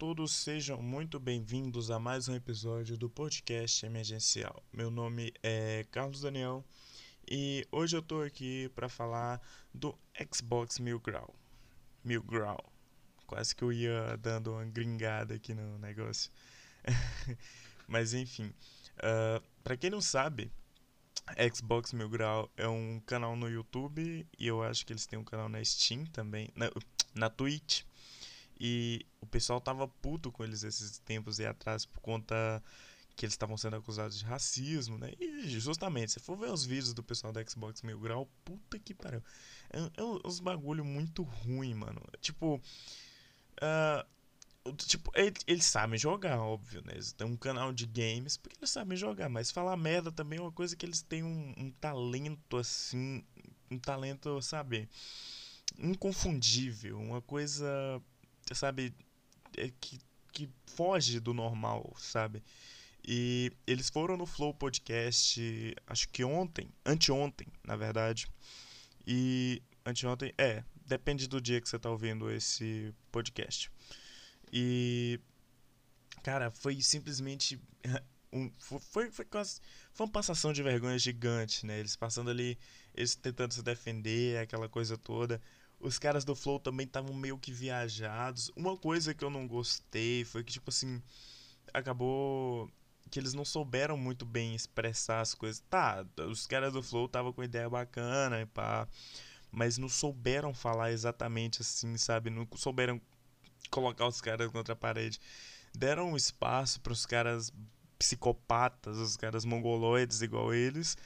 todos, sejam muito bem-vindos a mais um episódio do podcast emergencial. Meu nome é Carlos Daniel e hoje eu tô aqui para falar do Xbox Mil Grau. Mil Grau. Quase que eu ia dando uma gringada aqui no negócio. Mas enfim, uh, para quem não sabe, Xbox Mil Grau é um canal no YouTube e eu acho que eles têm um canal na Steam também, na, na Twitch. E o pessoal tava puto com eles esses tempos aí atrás por conta que eles estavam sendo acusados de racismo, né? E justamente, se for ver os vídeos do pessoal da Xbox Mil Grau, puta que pariu. É, é uns bagulho muito ruim, mano. Tipo. Uh, tipo, eles, sabem jogar, óbvio, né? Eles têm um canal de games porque eles sabem jogar, mas falar merda também é uma coisa que eles têm um, um talento assim. Um talento, sabe? Inconfundível. Uma coisa sabe, é que, que foge do normal, sabe? E eles foram no Flow Podcast, acho que ontem, anteontem, na verdade. E anteontem, é, depende do dia que você tá ouvindo esse podcast. E cara, foi simplesmente um, foi, foi, quase, foi uma passação de vergonha gigante, né? Eles passando ali, eles tentando se defender, aquela coisa toda. Os caras do Flow também estavam meio que viajados. Uma coisa que eu não gostei foi que, tipo assim, acabou que eles não souberam muito bem expressar as coisas. Tá, os caras do Flow estavam com ideia bacana e pá, mas não souberam falar exatamente assim, sabe? Não souberam colocar os caras contra a parede. Deram espaço para os caras psicopatas, os caras mongoloides igual eles,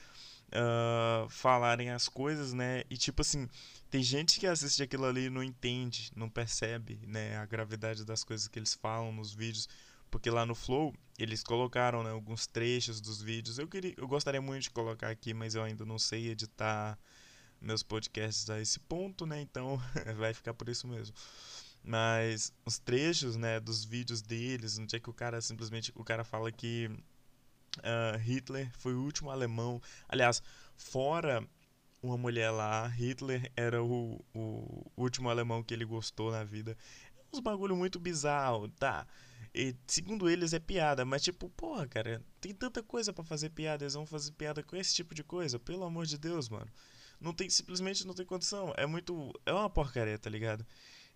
uh, falarem as coisas, né? E tipo assim, tem gente que assiste aquilo ali e não entende, não percebe, né, a gravidade das coisas que eles falam nos vídeos, porque lá no Flow eles colocaram, né, alguns trechos dos vídeos. Eu queria, eu gostaria muito de colocar aqui, mas eu ainda não sei editar meus podcasts a esse ponto, né? Então vai ficar por isso mesmo. Mas os trechos, né, dos vídeos deles, onde é que o cara simplesmente o cara fala que uh, Hitler foi o último alemão. Aliás, fora uma mulher lá, Hitler era o, o último alemão que ele gostou na vida. É uns bagulho muito bizarro, tá? E segundo eles é piada, mas tipo, porra, cara, tem tanta coisa para fazer piada, eles vão fazer piada com esse tipo de coisa, pelo amor de Deus, mano. Não tem, simplesmente não tem condição. É muito. É uma porcaria, tá ligado?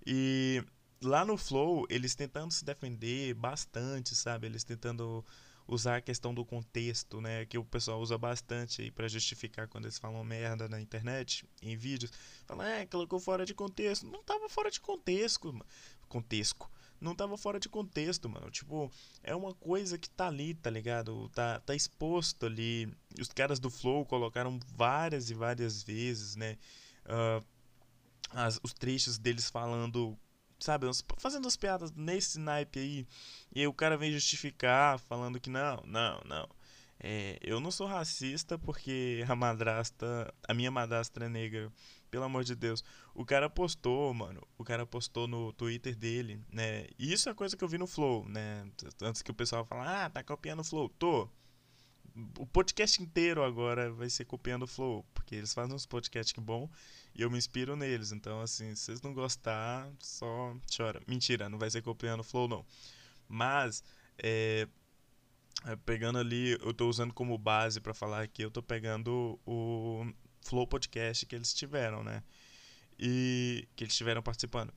E lá no Flow, eles tentando se defender bastante, sabe? Eles tentando usar a questão do contexto, né, que o pessoal usa bastante aí para justificar quando eles falam merda na internet, em vídeos. Fala, é, colocou fora de contexto. Não tava fora de contexto, contexto. Não tava fora de contexto, mano. Tipo, é uma coisa que tá ali, tá ligado? Tá, tá exposto ali. Os caras do Flow colocaram várias e várias vezes, né? Uh, as, os trechos deles falando sabe, fazendo as piadas nesse naipe aí. E aí o cara vem justificar, falando que não, não, não. É, eu não sou racista porque a madrasta, a minha madrasta é negra. Pelo amor de Deus. O cara postou, mano. O cara postou no Twitter dele, né? E isso é coisa que eu vi no Flow, né? Antes que o pessoal fala, ah, tá copiando o Flow. Tô. O podcast inteiro agora vai ser copiando o Flow porque eles fazem uns podcasts que bom e eu me inspiro neles. Então, assim, se vocês não gostar, só chora. Mentira, não vai ser copiando o Flow, não. Mas, é, é pegando ali, eu estou usando como base para falar aqui, eu estou pegando o Flow Podcast que eles tiveram, né? E que eles estiveram participando.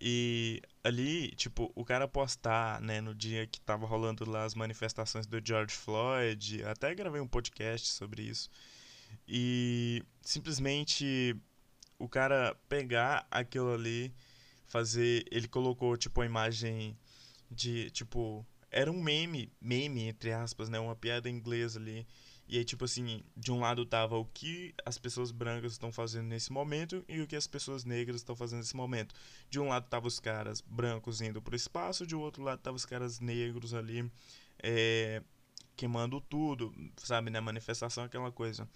E ali, tipo, o cara postar, né, no dia que tava rolando lá as manifestações do George Floyd, até gravei um podcast sobre isso. E simplesmente o cara pegar aquilo ali, fazer. Ele colocou tipo a imagem de. Tipo. Era um meme, meme, entre aspas, né? Uma piada inglesa ali. E aí, tipo assim, de um lado tava o que as pessoas brancas estão fazendo nesse momento e o que as pessoas negras estão fazendo nesse momento. De um lado tava os caras brancos indo pro espaço, de outro lado tava os caras negros ali é, queimando tudo, sabe, né? Manifestação, aquela coisa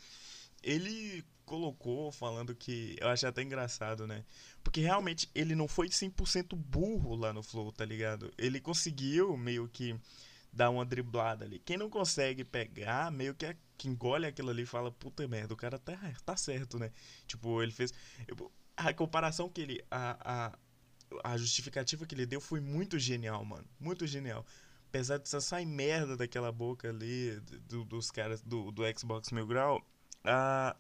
ele colocou falando que eu achei até engraçado, né? Porque realmente ele não foi 100% burro lá no Flow, tá ligado? Ele conseguiu meio que dar uma driblada ali. Quem não consegue pegar, meio que, é, que engole aquilo ali e fala, puta merda, o cara tá, tá certo, né? Tipo, ele fez. A comparação que ele. A, a, a justificativa que ele deu foi muito genial, mano. Muito genial. Apesar de só sair merda daquela boca ali do, dos caras do, do Xbox Mil Grau, a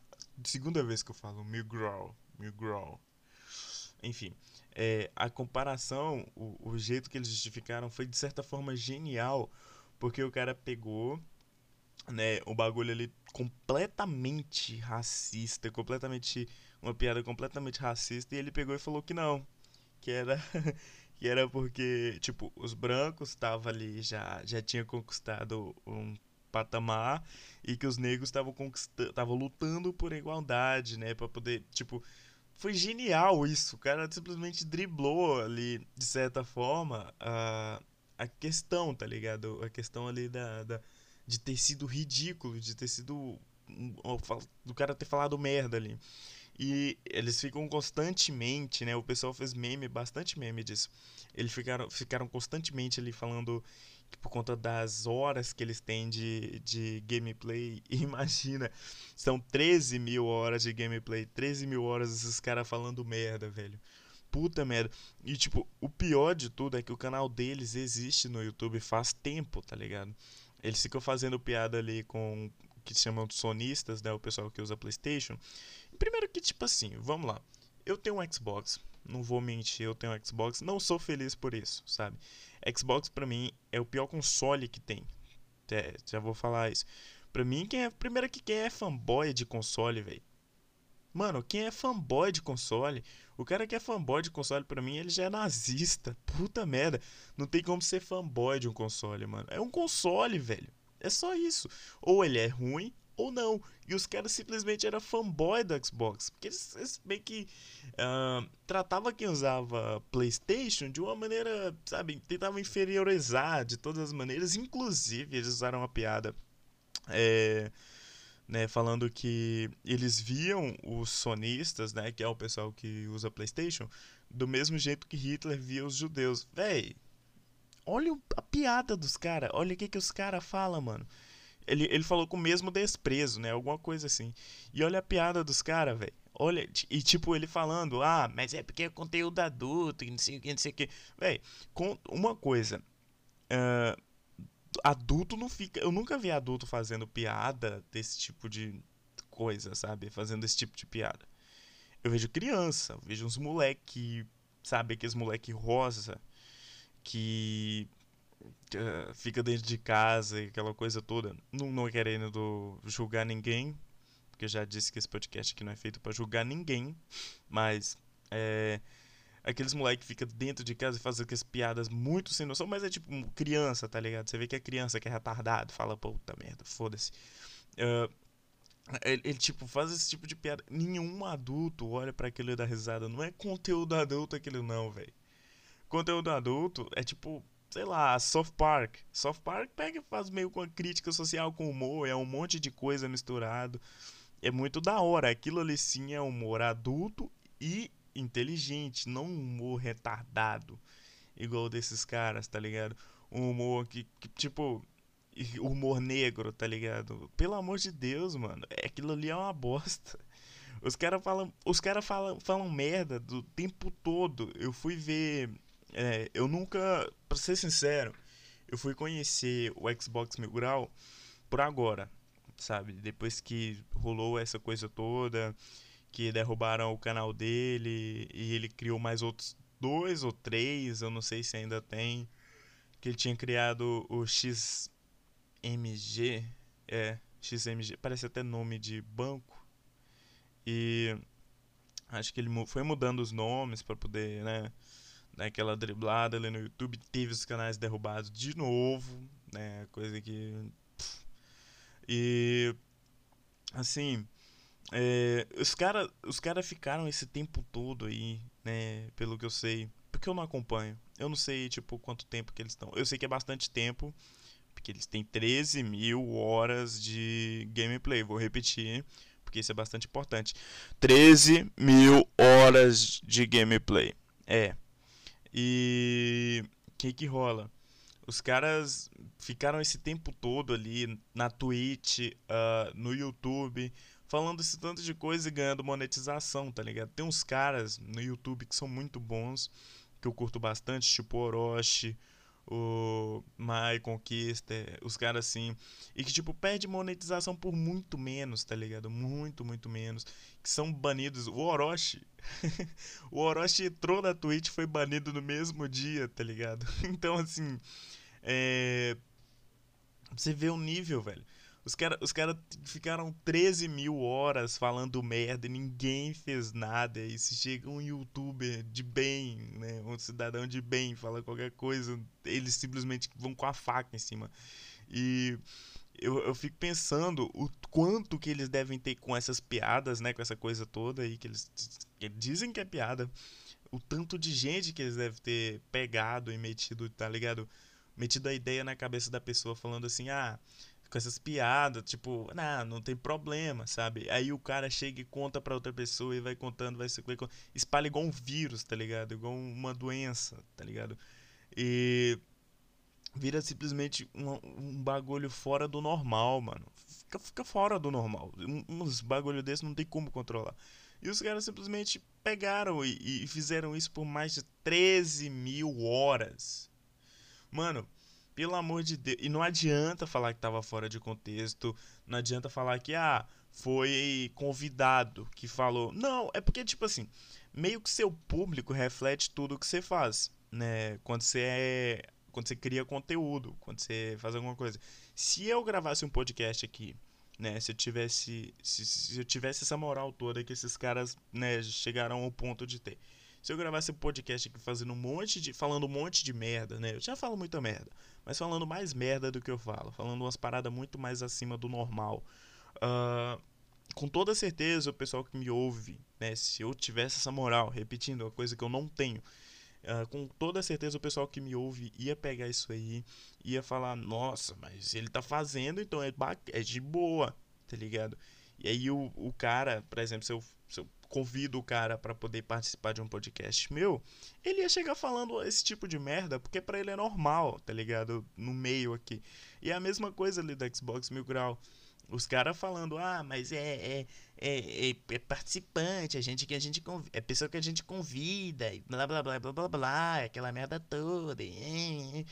segunda vez que eu falo Mil Grau, Mil Grau. Enfim, é, a comparação, o, o jeito que eles justificaram foi de certa forma genial, porque o cara pegou né, o bagulho ali completamente racista, completamente uma piada completamente racista e ele pegou e falou que não, que era que era porque tipo os brancos estavam ali já já tinha conquistado um patamar e que os negros estavam conquistando, estavam lutando por igualdade, né, para poder tipo foi genial isso. O cara simplesmente driblou ali, de certa forma, a, a questão, tá ligado? A questão ali da, da de ter sido ridículo, de ter sido. do cara ter falado merda ali. E eles ficam constantemente, né? O pessoal fez meme, bastante meme disso. Eles ficaram, ficaram constantemente ali falando por conta das horas que eles têm de, de gameplay. Imagina, são 13 mil horas de gameplay, 13 mil horas esses caras falando merda, velho. Puta merda. E tipo, o pior de tudo é que o canal deles existe no YouTube faz tempo, tá ligado? Eles ficam fazendo piada ali com que chamam de sonistas, né? O pessoal que usa PlayStation. Primeiro que, tipo assim, vamos lá. Eu tenho um Xbox, não vou mentir, eu tenho um Xbox, não sou feliz por isso, sabe? Xbox para mim é o pior console que tem. É, já vou falar isso. Pra mim, quem é. Primeiro que quem é fanboy de console, velho. Mano, quem é fanboy de console, o cara que é fanboy de console, pra mim, ele já é nazista. Puta merda. Não tem como ser fanboy de um console, mano. É um console, velho. É só isso. Ou ele é ruim, ou não. E os caras simplesmente eram fanboy do Xbox. Porque eles, eles bem que uh, tratava quem usava PlayStation de uma maneira, sabe, tentavam inferiorizar de todas as maneiras. Inclusive, eles usaram uma piada. É, né, falando que eles viam os sonistas, né, que é o pessoal que usa PlayStation, do mesmo jeito que Hitler via os judeus. Véi, olha a piada dos caras, olha o que, que os caras falam, mano. Ele, ele falou com o mesmo desprezo, né? Alguma coisa assim. E olha a piada dos caras, velho. Olha, e tipo, ele falando, ah, mas é porque é conteúdo adulto, e não sei o que, não sei o que. Véi, uma coisa. Uh, adulto não fica. Eu nunca vi adulto fazendo piada desse tipo de coisa, sabe? Fazendo esse tipo de piada. Eu vejo criança, eu vejo uns moleque, sabe? Aqueles moleque rosa que fica dentro de casa e aquela coisa toda. Não, não querendo julgar ninguém, porque eu já disse que esse podcast aqui não é feito para julgar ninguém, mas é, aqueles moleque que fica dentro de casa e faz aquelas piadas muito sem noção, mas é tipo criança, tá ligado? Você vê que é criança que é retardado, fala, puta merda, foda-se. Uh, ele, ele, tipo, faz esse tipo de piada. Nenhum adulto olha para aquilo e dá risada. Não é conteúdo adulto aquilo, não, velho. Conteúdo adulto é tipo sei lá, South Park. South Park pega e faz meio com a crítica social com humor, é um monte de coisa misturado. É muito da hora. Aquilo ali sim é humor adulto e inteligente, não um humor retardado, igual desses caras, tá ligado? Um humor que, que tipo, humor negro, tá ligado? Pelo amor de Deus, mano, é, aquilo ali é uma bosta. Os caras falam, os cara falam, falam merda do tempo todo. Eu fui ver é, eu nunca, pra ser sincero, eu fui conhecer o Xbox Mil Grau por agora, sabe? Depois que rolou essa coisa toda, que derrubaram o canal dele e ele criou mais outros dois ou três, eu não sei se ainda tem, que ele tinha criado o XMG, é, XMG, parece até nome de banco. E acho que ele foi mudando os nomes para poder, né, naquela driblada ali no YouTube, teve os canais derrubados de novo, né? Coisa que. E. Assim. É, os caras os cara ficaram esse tempo todo aí, né? Pelo que eu sei. Porque eu não acompanho. Eu não sei, tipo, quanto tempo que eles estão. Eu sei que é bastante tempo. Porque eles têm 13 mil horas de gameplay. Vou repetir, porque isso é bastante importante. 13 mil horas de gameplay. É, e o que que rola? Os caras ficaram esse tempo todo ali na Twitch, uh, no YouTube, falando esse tanto de coisa e ganhando monetização, tá ligado? Tem uns caras no YouTube que são muito bons, que eu curto bastante, tipo Orochi, o My Conquista, os caras assim, e que tipo perde monetização por muito menos, tá ligado? Muito, muito menos, que são banidos. O Orochi, o Orochi entrou na Twitch, foi banido no mesmo dia, tá ligado? Então assim, é... você vê o nível, velho. Os caras os cara ficaram 13 mil horas falando merda e ninguém fez nada. E se chega um youtuber de bem, né, um cidadão de bem, fala qualquer coisa, eles simplesmente vão com a faca em cima. E eu, eu fico pensando o quanto que eles devem ter com essas piadas, né, com essa coisa toda aí que eles, que dizem que é piada. O tanto de gente que eles devem ter pegado e metido, tá ligado? Metido a ideia na cabeça da pessoa falando assim: ah, com essas piadas, tipo, não, não tem problema, sabe? Aí o cara chega e conta pra outra pessoa e vai contando, vai se espalha igual um vírus, tá ligado? Igual uma doença, tá ligado? E vira simplesmente um, um bagulho fora do normal, mano. Fica, fica fora do normal. Uns bagulho desse não tem como controlar. E os caras simplesmente pegaram e, e fizeram isso por mais de 13 mil horas. Mano, pelo amor de Deus. E não adianta falar que tava fora de contexto. Não adianta falar que, ah, foi convidado que falou. Não, é porque, tipo assim, meio que seu público reflete tudo que você faz, né? Quando você é. Quando você cria conteúdo, quando você faz alguma coisa. Se eu gravasse um podcast aqui, né? Se eu tivesse. Se, se eu tivesse essa moral toda que esses caras, né, chegaram ao ponto de ter. Se eu gravasse um podcast aqui fazendo um monte de. falando um monte de merda, né? Eu já falo muita merda mas falando mais merda do que eu falo, falando umas paradas muito mais acima do normal. Uh, com toda certeza, o pessoal que me ouve, né, se eu tivesse essa moral, repetindo, uma coisa que eu não tenho, uh, com toda certeza o pessoal que me ouve ia pegar isso aí, ia falar: nossa, mas ele tá fazendo, então é, é de boa, tá ligado? E aí o, o cara, por exemplo, se eu, se eu convido o cara para poder participar de um podcast meu, ele ia chegar falando esse tipo de merda, porque para ele é normal, tá ligado? No meio aqui. E é a mesma coisa ali da Xbox Mil Grau. Os caras falando, ah, mas é, é, é, é, é participante, a gente que a gente é pessoa que a gente convida, e blá blá blá blá blá blá, aquela merda toda. E,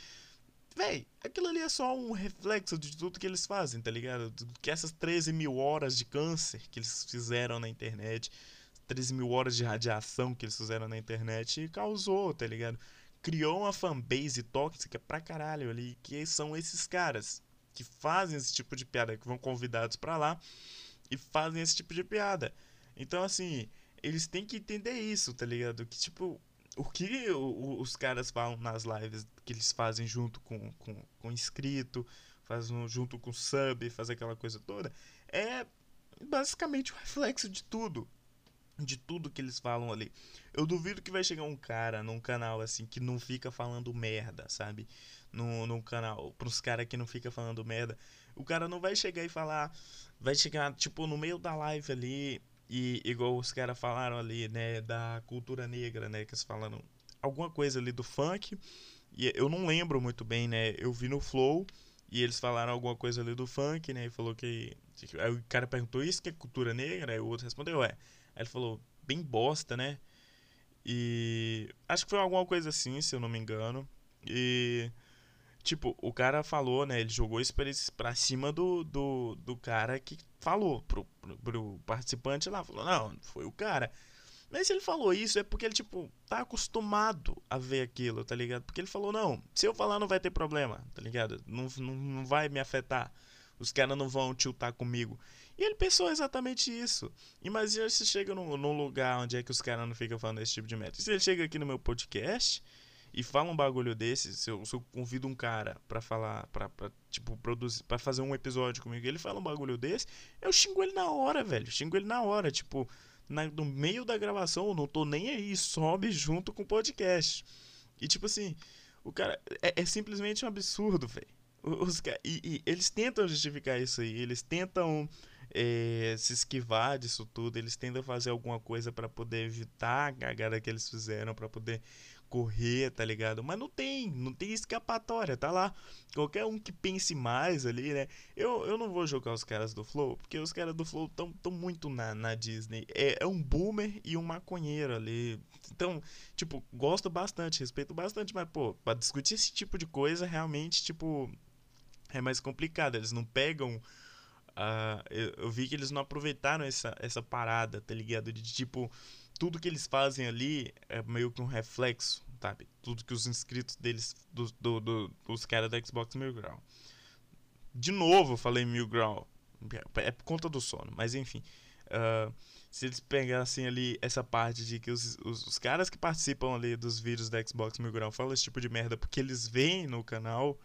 Véi, aquilo ali é só um reflexo de tudo que eles fazem, tá ligado? Que essas 13 mil horas de câncer que eles fizeram na internet 13 mil horas de radiação que eles fizeram na internet e causou, tá ligado? Criou uma fanbase tóxica pra caralho ali, que são esses caras que fazem esse tipo de piada, que vão convidados para lá e fazem esse tipo de piada. Então, assim, eles têm que entender isso, tá ligado? Que, tipo, o que os caras falam nas lives que eles fazem junto com, com, com inscrito, fazem junto com sub, faz aquela coisa toda, é basicamente o reflexo de tudo de tudo que eles falam ali. Eu duvido que vai chegar um cara num canal assim que não fica falando merda, sabe? No, num canal, pros caras que não fica falando merda. O cara não vai chegar e falar. Vai chegar, tipo, no meio da live ali. E igual os caras falaram ali, né? Da cultura negra, né? Que eles falaram alguma coisa ali do funk. E eu não lembro muito bem, né? Eu vi no Flow. E eles falaram alguma coisa ali do funk, né? E falou que. Aí o cara perguntou isso que é cultura negra? Aí o outro respondeu, é. Aí ele falou, bem bosta, né? E acho que foi alguma coisa assim, se eu não me engano. E tipo, o cara falou, né? Ele jogou isso pra, cima do, do, do cara que falou pro, pro, pro, participante lá. Falou, não, foi o cara. Mas se ele falou isso é porque ele, tipo, tá acostumado a ver aquilo, tá ligado? Porque ele falou, não, se eu falar não vai ter problema, tá ligado? Não, não, não vai me afetar. Os caras não vão tiltar comigo. E ele pensou exatamente isso. Imagina se chega num, num lugar onde é que os caras não ficam falando esse tipo de método. Se ele chega aqui no meu podcast e fala um bagulho desse, se eu, se eu convido um cara pra falar, pra, pra, tipo, produzir, pra fazer um episódio comigo, ele fala um bagulho desse, eu xingo ele na hora, velho. Xingo ele na hora, tipo, na, no meio da gravação, eu não tô nem aí, sobe junto com o podcast. E tipo assim, o cara. É, é simplesmente um absurdo, velho. Os, e, e eles tentam justificar isso aí, eles tentam é, se esquivar disso tudo, eles tentam fazer alguma coisa para poder evitar a cagada que eles fizeram, para poder correr, tá ligado? Mas não tem, não tem escapatória, tá lá. Qualquer um que pense mais ali, né? Eu, eu não vou jogar os caras do Flow, porque os caras do Flow estão tão muito na, na Disney. É, é um boomer e um maconheiro ali. Então, tipo, gosto bastante, respeito bastante, mas, pô, pra discutir esse tipo de coisa, realmente, tipo, é mais complicado. Eles não pegam. Uh, eu, eu vi que eles não aproveitaram essa, essa parada, tá ligado? De tipo tudo que eles fazem ali é meio que um reflexo, sabe? Tudo que os inscritos deles, do, do, do, dos caras da Xbox Mil Grau. De novo falei Mil Grau. É por conta do sono, mas enfim. Uh, se eles pegassem ali essa parte de que os, os, os, caras que participam ali dos vídeos da Xbox Mil Grau falam esse tipo de merda porque eles veem no canal,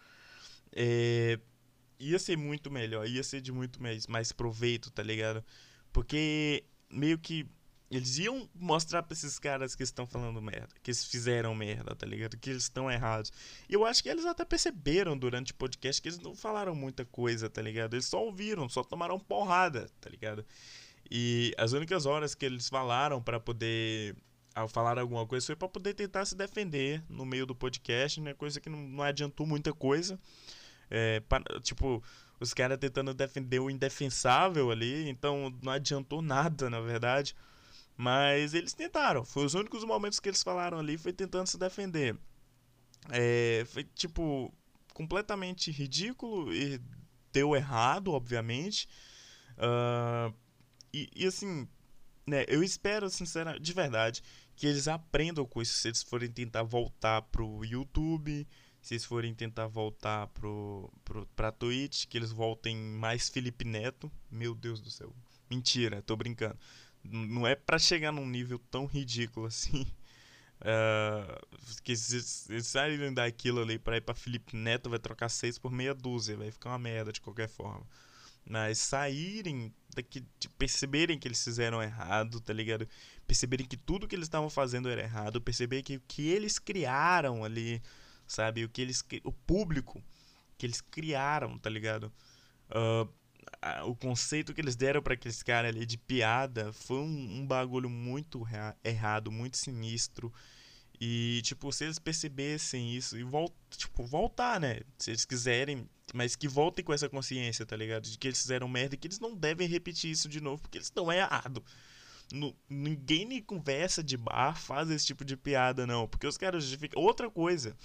é, ia ser muito melhor, ia ser de muito mais, mais proveito, tá ligado? Porque meio que eles iam mostrar pra esses caras que estão falando merda, que eles fizeram merda, tá ligado? Que eles estão errados. E eu acho que eles até perceberam durante o podcast que eles não falaram muita coisa, tá ligado? Eles só ouviram, só tomaram porrada, tá ligado? E as únicas horas que eles falaram para poder ao falar alguma coisa foi para poder tentar se defender no meio do podcast, né? Coisa que não, não adiantou muita coisa. É, tipo, os caras tentando defender o indefensável ali, então não adiantou nada, na verdade. Mas eles tentaram. Foi os únicos momentos que eles falaram ali foi tentando se defender. É, foi tipo completamente ridículo e deu errado, obviamente. Uh, e, e, assim, né, eu espero, sinceramente, de verdade, que eles aprendam com isso se eles forem tentar voltar pro YouTube, se eles forem tentar voltar pro, pro, pra Twitch, que eles voltem mais Felipe Neto. Meu Deus do céu. Mentira, tô brincando. Não é para chegar num nível tão ridículo assim. Uh, que se eles saírem daquilo ali pra ir pra Felipe Neto, vai trocar seis por meia dúzia, vai ficar uma merda de qualquer forma. Mas saírem daqui, perceberem que eles fizeram errado, tá ligado? Perceberem que tudo que eles estavam fazendo era errado, perceber que o que eles criaram ali, sabe? O que eles. O público que eles criaram, tá ligado? Uh, o conceito que eles deram para aqueles caras ali de piada foi um, um bagulho muito errado, muito sinistro. E, tipo, se eles percebessem isso e volt, tipo, voltar, né? Se eles quiserem, mas que voltem com essa consciência, tá ligado? De que eles fizeram merda e que eles não devem repetir isso de novo, porque eles estão errados. ninguém nem conversa de bar faz esse tipo de piada, não. Porque os caras justificam. Outra coisa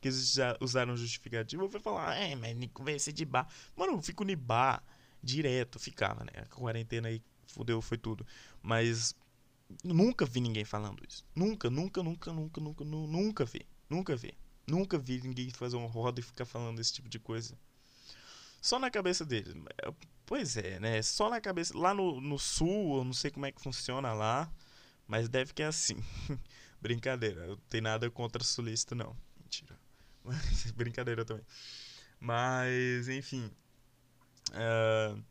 que eles já usaram justificativa foi falar, é, mas conversa de bar. Mano, eu fico no bar direto, ficava, né? A quarentena aí fudeu, foi tudo. Mas nunca vi ninguém falando isso. Nunca, nunca, nunca, nunca, nunca, nunca vi. Nunca vi. Nunca vi ninguém fazer uma roda e ficar falando esse tipo de coisa. Só na cabeça deles. Pois é, né? Só na cabeça. Lá no, no sul, eu não sei como é que funciona lá. Mas deve que é assim. Brincadeira. Eu não tenho nada contra sulista, não. Mentira. Brincadeira também. Mas, enfim. Uh,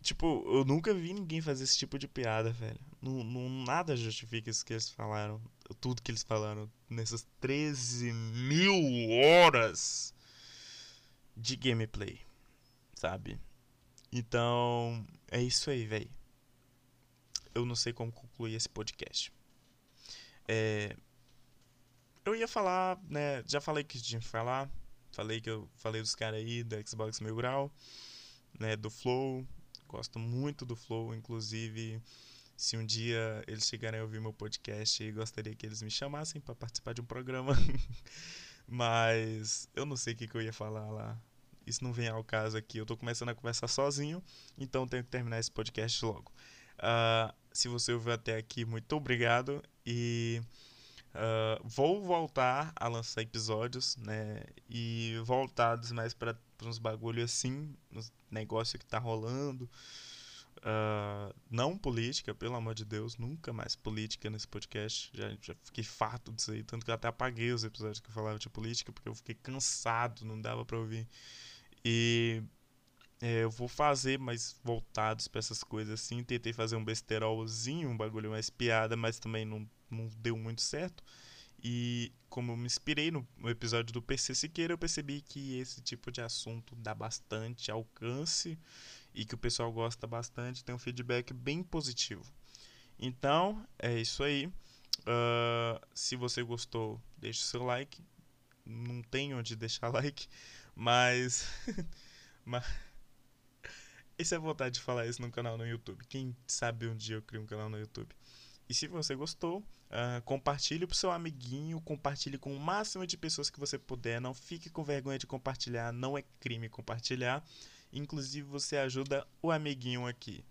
tipo, eu nunca vi ninguém fazer esse tipo de piada, velho. Não, nada justifica isso que eles falaram. Tudo que eles falaram nessas 13 mil horas de gameplay, sabe? Então, é isso aí, velho. Eu não sei como concluir esse podcast. É, eu ia falar, né? Já falei que tinha que falar. Falei que eu falei dos caras aí da Xbox Mil Grau né, do Flow. Gosto muito do Flow, inclusive se um dia eles chegarem a ouvir meu podcast, gostaria que eles me chamassem para participar de um programa. Mas eu não sei o que, que, eu ia falar lá. Isso não vem ao caso aqui. Eu tô começando a conversar sozinho, então tenho que terminar esse podcast logo. Uh, se você ouviu até aqui, muito obrigado. E uh, vou voltar a lançar episódios, né? E voltados mais para uns bagulho assim, uns negócio que tá rolando. Uh, não política, pelo amor de Deus, nunca mais política nesse podcast. Já, já fiquei farto disso aí, tanto que eu até apaguei os episódios que eu falava de política, porque eu fiquei cansado, não dava pra ouvir. E é, eu vou fazer mais voltados para essas coisas assim. Tentei fazer um besterolzinho, um bagulho mais piada, mas também não, não deu muito certo. E como eu me inspirei no, episódio do PC Siqueira, eu percebi que esse tipo de assunto dá bastante alcance e que o pessoal gosta bastante, tem um feedback bem positivo. Então, é isso aí. Uh, se você gostou, deixe o seu like. Não tem onde deixar like, mas. mas... Essa é a vontade de falar isso no canal no YouTube. Quem sabe um dia eu crio um canal no YouTube. E se você gostou, uh, compartilhe para o seu amiguinho, compartilhe com o máximo de pessoas que você puder. Não fique com vergonha de compartilhar, não é crime compartilhar. Inclusive, você ajuda o amiguinho aqui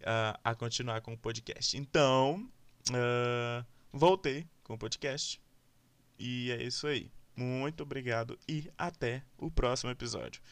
uh, a continuar com o podcast. Então, uh, voltei com o podcast. E é isso aí. Muito obrigado e até o próximo episódio.